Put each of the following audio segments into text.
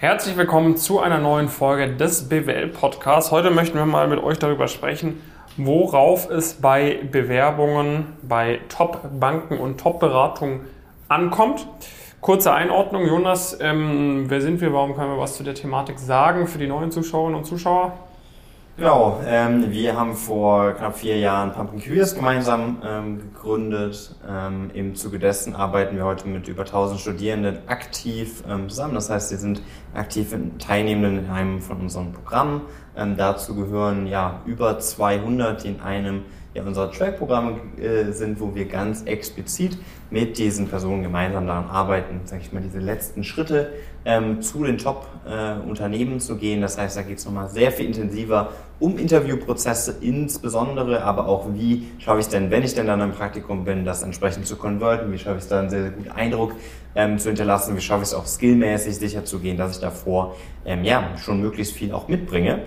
Herzlich willkommen zu einer neuen Folge des BWL Podcasts. Heute möchten wir mal mit euch darüber sprechen, worauf es bei Bewerbungen bei Top-Banken und Top-Beratungen ankommt. Kurze Einordnung, Jonas, ähm, wer sind wir? Warum können wir was zu der Thematik sagen für die neuen Zuschauerinnen und Zuschauer? Genau, ähm, wir haben vor knapp vier Jahren Pumpkin Queers gemeinsam ähm, gegründet. Ähm, Im Zuge dessen arbeiten wir heute mit über 1000 Studierenden aktiv ähm, zusammen. Das heißt, sie sind aktiv Teilnehmenden in einem von unseren Programmen. Ähm, dazu gehören ja über 200, die in einem ja, unserer Track-Programme äh, sind, wo wir ganz explizit mit diesen Personen gemeinsam daran arbeiten, sage ich mal, diese letzten Schritte ähm, zu den Top-Unternehmen äh, zu gehen. Das heißt, da geht es nochmal sehr viel intensiver um Interviewprozesse insbesondere, aber auch wie schaffe ich es denn, wenn ich denn dann im Praktikum bin, das entsprechend zu konverten, wie schaffe ich es da einen sehr, sehr guten Eindruck ähm, zu hinterlassen, wie schaffe ich es auch skillmäßig sicher zu gehen, dass ich davor ähm, ja, schon möglichst viel auch mitbringe.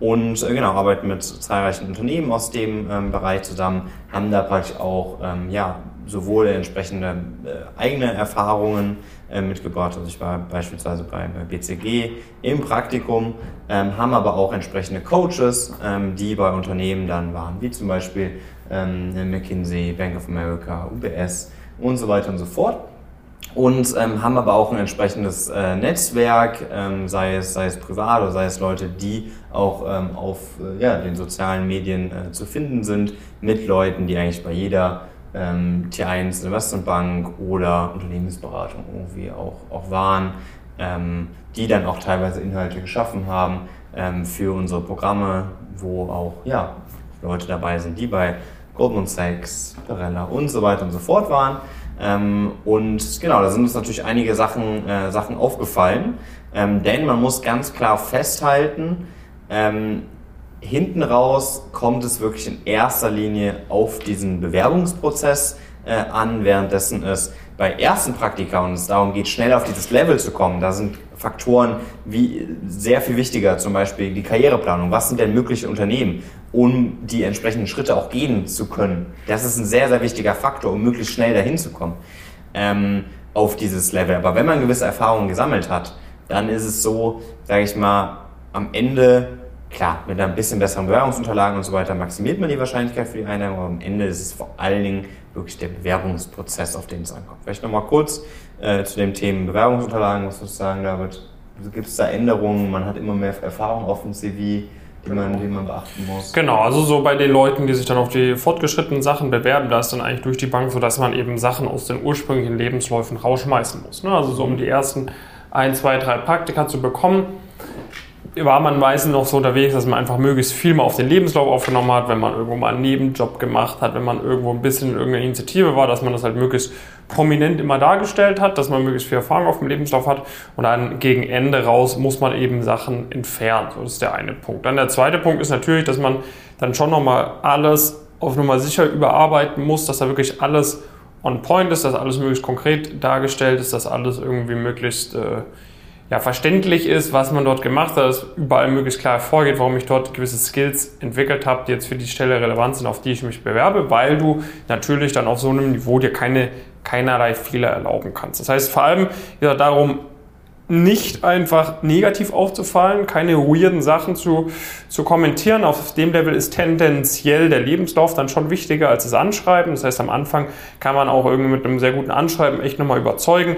Und äh, genau, arbeiten mit zahlreichen Unternehmen aus dem ähm, Bereich zusammen, haben da praktisch auch ähm, ja, sowohl entsprechende äh, eigene Erfahrungen äh, mitgebracht. Also ich war beispielsweise bei, bei BCG im Praktikum, ähm, haben aber auch entsprechende Coaches, ähm, die bei Unternehmen dann waren, wie zum Beispiel ähm, McKinsey, Bank of America, UBS und so weiter und so fort und ähm, haben aber auch ein entsprechendes äh, Netzwerk, ähm, sei, es, sei es privat oder sei es Leute, die auch ähm, auf äh, ja, den sozialen Medien äh, zu finden sind, mit Leuten, die eigentlich bei jeder ähm, T1 Investmentbank oder Unternehmensberatung irgendwie auch, auch waren, ähm, die dann auch teilweise Inhalte geschaffen haben ähm, für unsere Programme, wo auch ja, Leute dabei sind, die bei Goldman Sachs, Perella und so weiter und so fort waren. Ähm, und genau, da sind uns natürlich einige Sachen, äh, Sachen aufgefallen. Ähm, denn man muss ganz klar festhalten, ähm, hinten raus kommt es wirklich in erster Linie auf diesen Bewerbungsprozess äh, an, währenddessen es bei ersten Praktika und es darum geht, schnell auf dieses Level zu kommen, da sind Faktoren wie sehr viel wichtiger, zum Beispiel die Karriereplanung. Was sind denn mögliche Unternehmen, um die entsprechenden Schritte auch gehen zu können? Das ist ein sehr, sehr wichtiger Faktor, um möglichst schnell dahin zu kommen ähm, auf dieses Level. Aber wenn man gewisse Erfahrungen gesammelt hat, dann ist es so, sage ich mal, am Ende Klar, mit ein bisschen besseren Bewerbungsunterlagen und so weiter maximiert man die Wahrscheinlichkeit für die Einnahme, aber am Ende ist es vor allen Dingen wirklich der Bewerbungsprozess, auf den es ankommt. Vielleicht nochmal kurz äh, zu dem Thema Bewerbungsunterlagen, was du sagen, David? Gibt es da Änderungen? Man hat immer mehr Erfahrung auf dem CV, die man, die man beachten muss. Genau, also so bei den Leuten, die sich dann auf die fortgeschrittenen Sachen bewerben, da ist dann eigentlich durch die Bank so, dass man eben Sachen aus den ursprünglichen Lebensläufen rausschmeißen muss. Ne? Also so um die ersten ein, zwei, drei Praktika zu bekommen war man meistens noch so unterwegs, dass man einfach möglichst viel mal auf den Lebenslauf aufgenommen hat, wenn man irgendwo mal einen Nebenjob gemacht hat, wenn man irgendwo ein bisschen in irgendeiner Initiative war, dass man das halt möglichst prominent immer dargestellt hat, dass man möglichst viel Erfahrung auf dem Lebenslauf hat und dann gegen Ende raus muss man eben Sachen entfernen. So, das ist der eine Punkt. Dann der zweite Punkt ist natürlich, dass man dann schon nochmal alles auf Nummer sicher überarbeiten muss, dass da wirklich alles on point ist, dass alles möglichst konkret dargestellt ist, dass alles irgendwie möglichst äh, ja, verständlich ist, was man dort gemacht hat, dass überall möglichst klar vorgeht, warum ich dort gewisse Skills entwickelt habe, die jetzt für die Stelle relevant sind, auf die ich mich bewerbe, weil du natürlich dann auf so einem Niveau dir keine, keinerlei Fehler erlauben kannst. Das heißt vor allem ja, darum, nicht einfach negativ aufzufallen, keine weirden Sachen zu, zu kommentieren. Auf dem Level ist tendenziell der Lebenslauf dann schon wichtiger als das Anschreiben. Das heißt, am Anfang kann man auch irgendwie mit einem sehr guten Anschreiben echt nochmal überzeugen.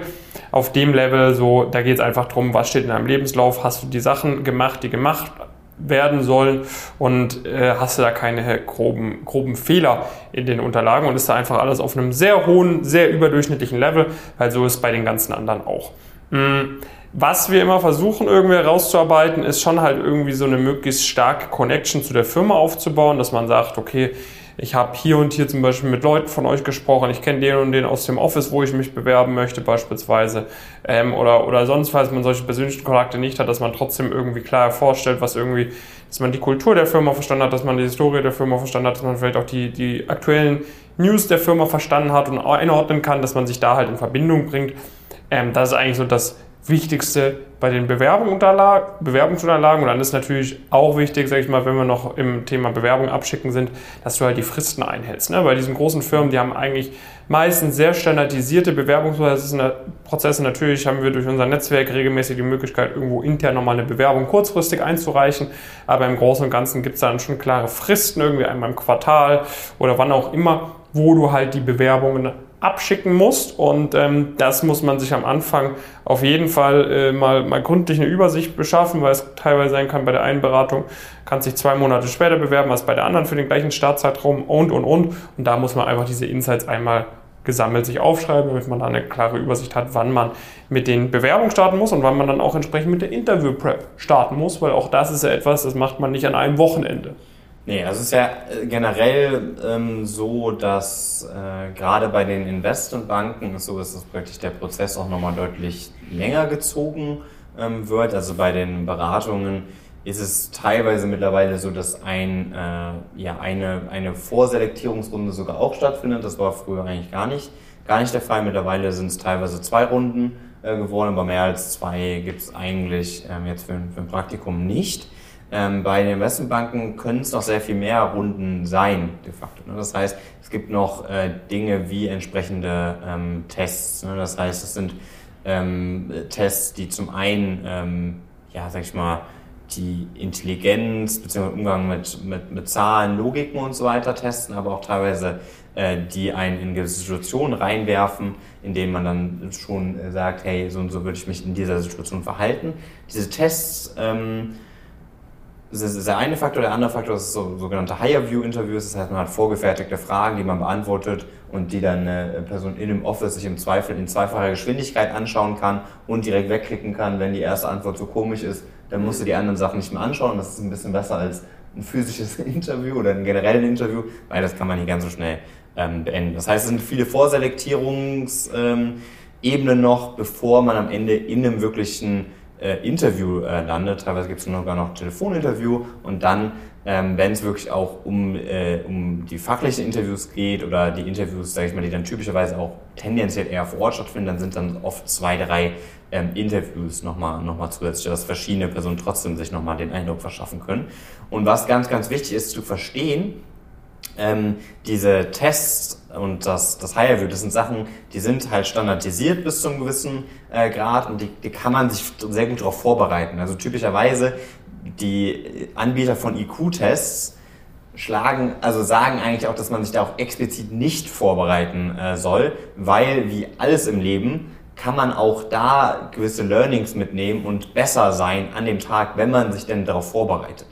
Auf dem Level, so, da geht es einfach darum, was steht in deinem Lebenslauf, hast du die Sachen gemacht, die gemacht werden sollen und äh, hast du da keine groben, groben Fehler in den Unterlagen und ist da einfach alles auf einem sehr hohen, sehr überdurchschnittlichen Level, weil so ist bei den ganzen anderen auch. Mhm. Was wir immer versuchen irgendwie herauszuarbeiten, ist schon halt irgendwie so eine möglichst starke Connection zu der Firma aufzubauen, dass man sagt, okay, ich habe hier und hier zum Beispiel mit Leuten von euch gesprochen, ich kenne den und den aus dem Office, wo ich mich bewerben möchte beispielsweise ähm, oder, oder sonst, falls man solche persönlichen Kontakte nicht hat, dass man trotzdem irgendwie klar vorstellt, was irgendwie, dass man die Kultur der Firma verstanden hat, dass man die Historie der Firma verstanden hat, dass man vielleicht auch die, die aktuellen News der Firma verstanden hat und einordnen kann, dass man sich da halt in Verbindung bringt. Ähm, das ist eigentlich so das Wichtigste bei den Bewerbungsunterlagen. Und dann ist natürlich auch wichtig, sage ich mal, wenn wir noch im Thema Bewerbung abschicken sind, dass du halt die Fristen einhältst. Ne? Bei diesen großen Firmen, die haben eigentlich meistens sehr standardisierte Bewerbungsprozesse. Natürlich haben wir durch unser Netzwerk regelmäßig die Möglichkeit, irgendwo intern nochmal eine Bewerbung kurzfristig einzureichen. Aber im Großen und Ganzen gibt es dann schon klare Fristen, irgendwie einmal im Quartal oder wann auch immer, wo du halt die Bewerbungen abschicken musst. Und ähm, das muss man sich am Anfang auf jeden Fall äh, mal, mal gründlich eine Übersicht beschaffen, weil es teilweise sein kann, bei der einen Beratung kannst sich zwei Monate später bewerben als bei der anderen für den gleichen Startzeitraum und, und, und. Und da muss man einfach diese Insights einmal gesammelt sich aufschreiben, damit man da eine klare Übersicht hat, wann man mit den Bewerbungen starten muss und wann man dann auch entsprechend mit der Interview-Prep starten muss, weil auch das ist ja etwas, das macht man nicht an einem Wochenende. Nee, es ist ja äh, generell ähm, so, dass äh, gerade bei den Investmentbanken so ist, dass praktisch der Prozess auch nochmal deutlich länger gezogen ähm, wird. Also bei den Beratungen ist es teilweise mittlerweile so, dass ein, äh, ja, eine, eine Vorselektierungsrunde sogar auch stattfindet. Das war früher eigentlich gar nicht, gar nicht der Fall. Mittlerweile sind es teilweise zwei Runden äh, geworden, aber mehr als zwei gibt es eigentlich ähm, jetzt für, für ein Praktikum nicht. Ähm, bei den Investmentbanken können es noch sehr viel mehr Runden sein, de facto. Ne? Das heißt, es gibt noch äh, Dinge wie entsprechende ähm, Tests. Ne? Das heißt, es sind ähm, Tests, die zum einen, ähm, ja, sag ich mal, die Intelligenz bzw. Umgang mit, mit, mit Zahlen, Logiken und so weiter testen, aber auch teilweise äh, die einen in gewisse Situationen reinwerfen, in denen man dann schon äh, sagt, hey, so und so würde ich mich in dieser Situation verhalten. Diese Tests ähm, das ist der eine Faktor. Der andere Faktor ist so sogenannte Higher-View-Interviews. Das heißt, man hat vorgefertigte Fragen, die man beantwortet und die dann eine Person in dem Office sich im Zweifel in zweifacher Geschwindigkeit anschauen kann und direkt wegklicken kann, wenn die erste Antwort so komisch ist. Dann musst du die anderen Sachen nicht mehr anschauen. Das ist ein bisschen besser als ein physisches Interview oder ein generelles Interview, weil das kann man nicht ganz so schnell ähm, beenden. Das heißt, es sind viele Vorselektierungsebenen ähm, noch, bevor man am Ende in einem wirklichen äh, Interview äh, landet. Teilweise gibt es sogar noch Telefoninterview und dann, ähm, wenn es wirklich auch um, äh, um die fachlichen Interviews geht oder die Interviews, sage ich mal, die dann typischerweise auch tendenziell eher vor Ort stattfinden, dann sind dann oft zwei, drei ähm, Interviews nochmal noch mal zusätzlich, dass verschiedene Personen trotzdem sich nochmal den Eindruck verschaffen können. Und was ganz, ganz wichtig ist zu verstehen, ähm, diese Tests und das, das Higher View, das sind Sachen, die sind halt standardisiert bis zu einem gewissen äh, Grad und die, die kann man sich sehr gut darauf vorbereiten. Also typischerweise die Anbieter von IQ-Tests schlagen, also sagen eigentlich auch, dass man sich da auch explizit nicht vorbereiten äh, soll, weil wie alles im Leben kann man auch da gewisse Learnings mitnehmen und besser sein an dem Tag, wenn man sich denn darauf vorbereitet.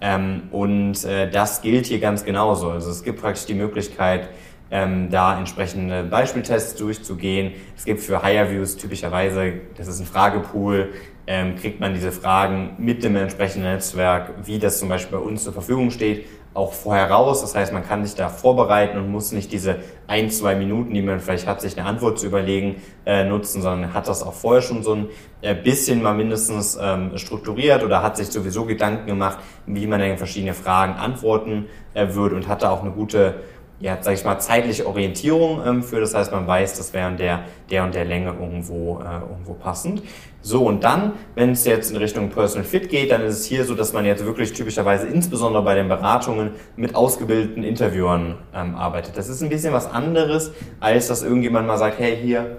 Ähm, und äh, das gilt hier ganz genauso. Also es gibt praktisch die Möglichkeit, ähm, da entsprechende Beispieltests durchzugehen. Es gibt für Higher Views typischerweise, das ist ein Fragepool, ähm, kriegt man diese Fragen mit dem entsprechenden Netzwerk, wie das zum Beispiel bei uns zur Verfügung steht, auch vorher raus. Das heißt, man kann sich da vorbereiten und muss nicht diese ein, zwei Minuten, die man vielleicht hat, sich eine Antwort zu überlegen, äh, nutzen, sondern hat das auch vorher schon so ein äh, bisschen mal mindestens ähm, strukturiert oder hat sich sowieso Gedanken gemacht, wie man denn verschiedene Fragen antworten äh, würde und hat da auch eine gute ja, sag ich mal, zeitliche Orientierung ähm, für. Das heißt, man weiß, das wäre der, der und der Länge irgendwo, äh, irgendwo passend. So, und dann, wenn es jetzt in Richtung Personal Fit geht, dann ist es hier so, dass man jetzt wirklich typischerweise, insbesondere bei den Beratungen, mit ausgebildeten Interviewern ähm, arbeitet. Das ist ein bisschen was anderes, als dass irgendjemand mal sagt, hey, hier,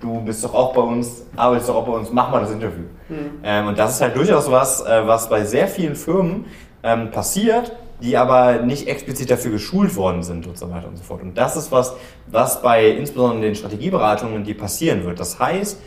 du bist doch auch bei uns, arbeitest doch auch bei uns, mach mal das Interview. Mhm. Ähm, und das ist halt durchaus was, äh, was bei sehr vielen Firmen ähm, passiert, die aber nicht explizit dafür geschult worden sind und so weiter und so fort. Und das ist was, was bei insbesondere den Strategieberatungen, die passieren wird. Das heißt,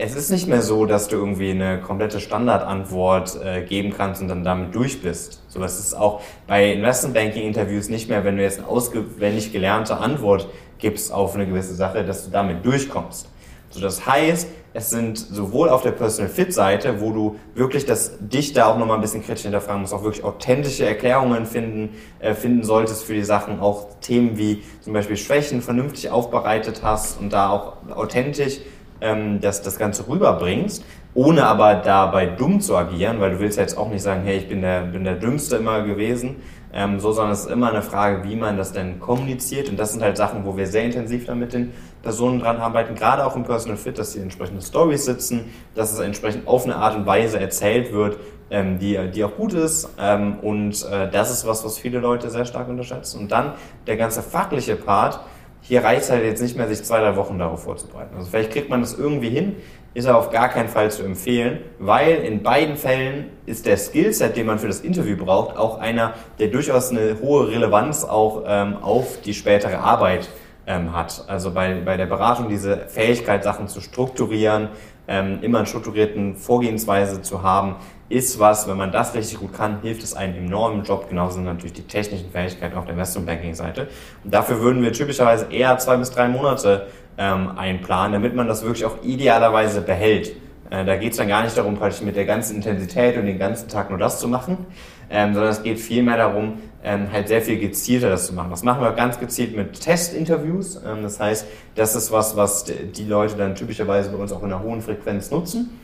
es ist nicht mehr so, dass du irgendwie eine komplette Standardantwort äh, geben kannst und dann damit durch bist. So, es ist auch bei Investmentbanking-Interviews nicht mehr, wenn du jetzt eine auswendig gelernte Antwort gibst auf eine gewisse Sache, dass du damit durchkommst. So, das heißt, es sind sowohl auf der Personal Fit Seite, wo du wirklich das dich da auch nochmal ein bisschen kritisch hinterfragen musst, auch wirklich authentische Erklärungen finden, äh, finden solltest für die Sachen, auch Themen wie zum Beispiel Schwächen vernünftig aufbereitet hast und da auch authentisch ähm, das, das Ganze rüberbringst, ohne aber dabei dumm zu agieren, weil du willst ja jetzt auch nicht sagen, hey, ich bin der, bin der Dümmste immer gewesen, ähm, so, sondern es ist immer eine Frage, wie man das denn kommuniziert. Und das sind halt Sachen, wo wir sehr intensiv dann mit den Personen dran arbeiten, gerade auch im Personal Fit, dass die entsprechende Stories sitzen, dass es entsprechend auf eine Art und Weise erzählt wird, ähm, die, die auch gut ist. Ähm, und äh, das ist was, was viele Leute sehr stark unterschätzen. Und dann der ganze fachliche Part, hier reicht es halt jetzt nicht mehr, sich zwei, drei Wochen darauf vorzubereiten. Also vielleicht kriegt man das irgendwie hin, ist aber auf gar keinen Fall zu empfehlen, weil in beiden Fällen ist der Skillset, den man für das Interview braucht, auch einer, der durchaus eine hohe Relevanz auch ähm, auf die spätere Arbeit ähm, hat. Also bei, bei der Beratung diese Fähigkeit, Sachen zu strukturieren, ähm, immer eine strukturierten Vorgehensweise zu haben, ist was, wenn man das richtig gut kann, hilft es einem enorm im Job. Genauso natürlich die technischen Fähigkeiten auf der Investmentbanking-Seite. Und dafür würden wir typischerweise eher zwei bis drei Monate ähm, einplanen, damit man das wirklich auch idealerweise behält. Äh, da geht es dann gar nicht darum, praktisch mit der ganzen Intensität und den ganzen Tag nur das zu machen, ähm, sondern es geht vielmehr darum, ähm, halt sehr viel gezielter das zu machen. Das machen wir ganz gezielt mit Testinterviews. Ähm, das heißt, das ist was, was die Leute dann typischerweise bei uns auch in einer hohen Frequenz nutzen.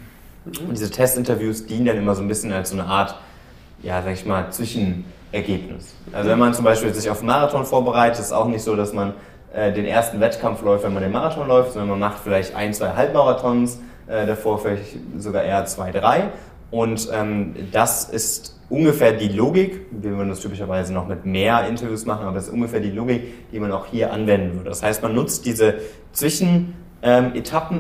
Und diese Testinterviews dienen dann immer so ein bisschen als so eine Art, ja, sag ich mal, Zwischenergebnis. Also wenn man zum Beispiel sich auf einen Marathon vorbereitet, ist es auch nicht so, dass man äh, den ersten Wettkampf läuft, wenn man den Marathon läuft, sondern man macht vielleicht ein, zwei Halbmarathons, äh, davor vielleicht sogar eher zwei, drei. Und ähm, das ist ungefähr die Logik, wir würden das typischerweise noch mit mehr Interviews machen, aber das ist ungefähr die Logik, die man auch hier anwenden würde. Das heißt, man nutzt diese Zwischenetappen ähm,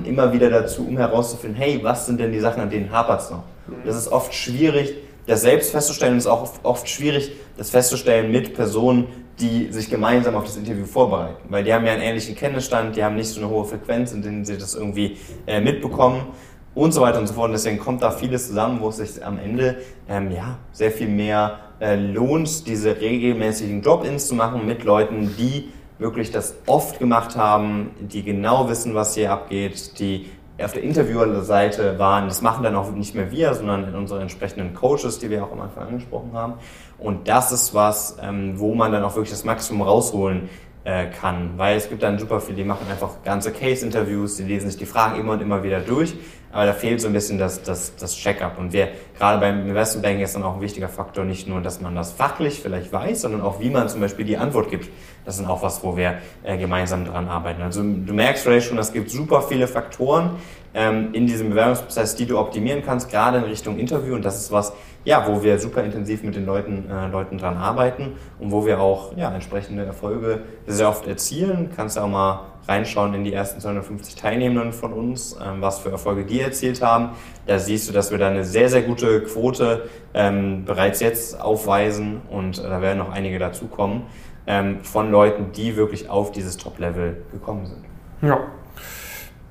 immer wieder dazu, um herauszufinden, hey, was sind denn die Sachen, an denen hapert es noch? Das ist oft schwierig, das selbst festzustellen, ist auch oft, oft schwierig, das festzustellen mit Personen, die sich gemeinsam auf das Interview vorbereiten. Weil die haben ja einen ähnlichen Kenntnisstand, die haben nicht so eine hohe Frequenz, in denen sie das irgendwie äh, mitbekommen und so weiter und so fort. Und deswegen kommt da vieles zusammen, wo es sich am Ende ähm, ja, sehr viel mehr äh, lohnt, diese regelmäßigen Drop-ins zu machen mit Leuten, die wirklich das oft gemacht haben, die genau wissen, was hier abgeht, die auf der Interviewerseite waren. Das machen dann auch nicht mehr wir, sondern unsere entsprechenden Coaches, die wir auch am Anfang angesprochen haben. Und das ist was, ähm, wo man dann auch wirklich das Maximum rausholen äh, kann, weil es gibt dann super viele, die machen einfach ganze Case-Interviews, die lesen sich die Fragen immer und immer wieder durch, aber da fehlt so ein bisschen das, das, das Check-up. Und wir, gerade beim Investmentbanking ist dann auch ein wichtiger Faktor, nicht nur, dass man das fachlich vielleicht weiß, sondern auch, wie man zum Beispiel die Antwort gibt. Das ist auch was, wo wir äh, gemeinsam dran arbeiten. Also du merkst vielleicht schon, es gibt super viele Faktoren ähm, in diesem Bewerbungsprozess, die du optimieren kannst, gerade in Richtung Interview. Und das ist was, ja, wo wir super intensiv mit den Leuten, äh, Leuten dran arbeiten und wo wir auch ja, entsprechende Erfolge sehr oft erzielen. Kannst du auch mal reinschauen in die ersten 250 Teilnehmenden von uns, ähm, was für Erfolge die erzielt haben. Da siehst du, dass wir da eine sehr, sehr gute Quote ähm, bereits jetzt aufweisen und äh, da werden noch einige dazukommen ähm, von Leuten, die wirklich auf dieses Top-Level gekommen sind. Ja,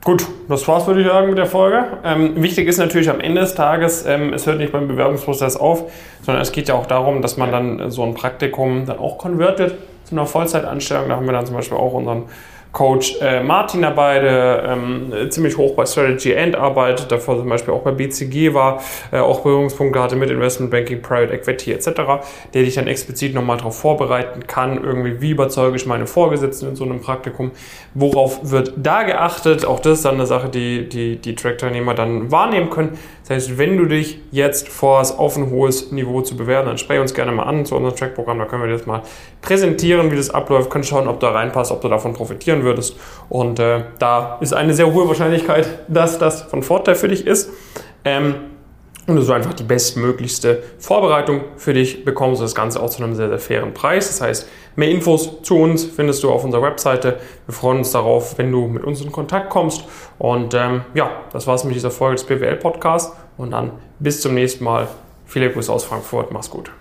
Gut, das war's, würde ich sagen, mit der Folge. Ähm, wichtig ist natürlich am Ende des Tages, ähm, es hört nicht beim Bewerbungsprozess auf, sondern es geht ja auch darum, dass man dann so ein Praktikum dann auch konvertiert zu einer Vollzeitanstellung. Da haben wir dann zum Beispiel auch unseren Coach äh, Martin dabei, der ähm, ziemlich hoch bei Strategy End arbeitet, davor zum Beispiel auch bei BCG war, äh, auch Berührungspunkte hatte mit Investment Banking, Private Equity etc., der dich dann explizit nochmal darauf vorbereiten kann, irgendwie wie überzeuge ich meine Vorgesetzten in so einem Praktikum, worauf wird da geachtet, auch das ist dann eine Sache, die die, die Track-Teilnehmer dann wahrnehmen können. Das heißt, wenn du dich jetzt vorhast, auf ein hohes Niveau zu bewerben, dann spreche uns gerne mal an zu unserem Track-Programm, da können wir dir das mal präsentieren, wie das abläuft, können schauen, ob da reinpasst, ob du davon profitieren würdest. Und äh, da ist eine sehr hohe Wahrscheinlichkeit, dass das von Vorteil für dich ist. Ähm, und du so einfach die bestmöglichste Vorbereitung für dich bekommst. Das Ganze auch zu einem sehr, sehr fairen Preis. Das heißt, mehr Infos zu uns findest du auf unserer Webseite. Wir freuen uns darauf, wenn du mit uns in Kontakt kommst. Und ähm, ja, das war's mit dieser Folge des BWL Podcasts. Und dann bis zum nächsten Mal. Viele Grüße aus Frankfurt. Mach's gut.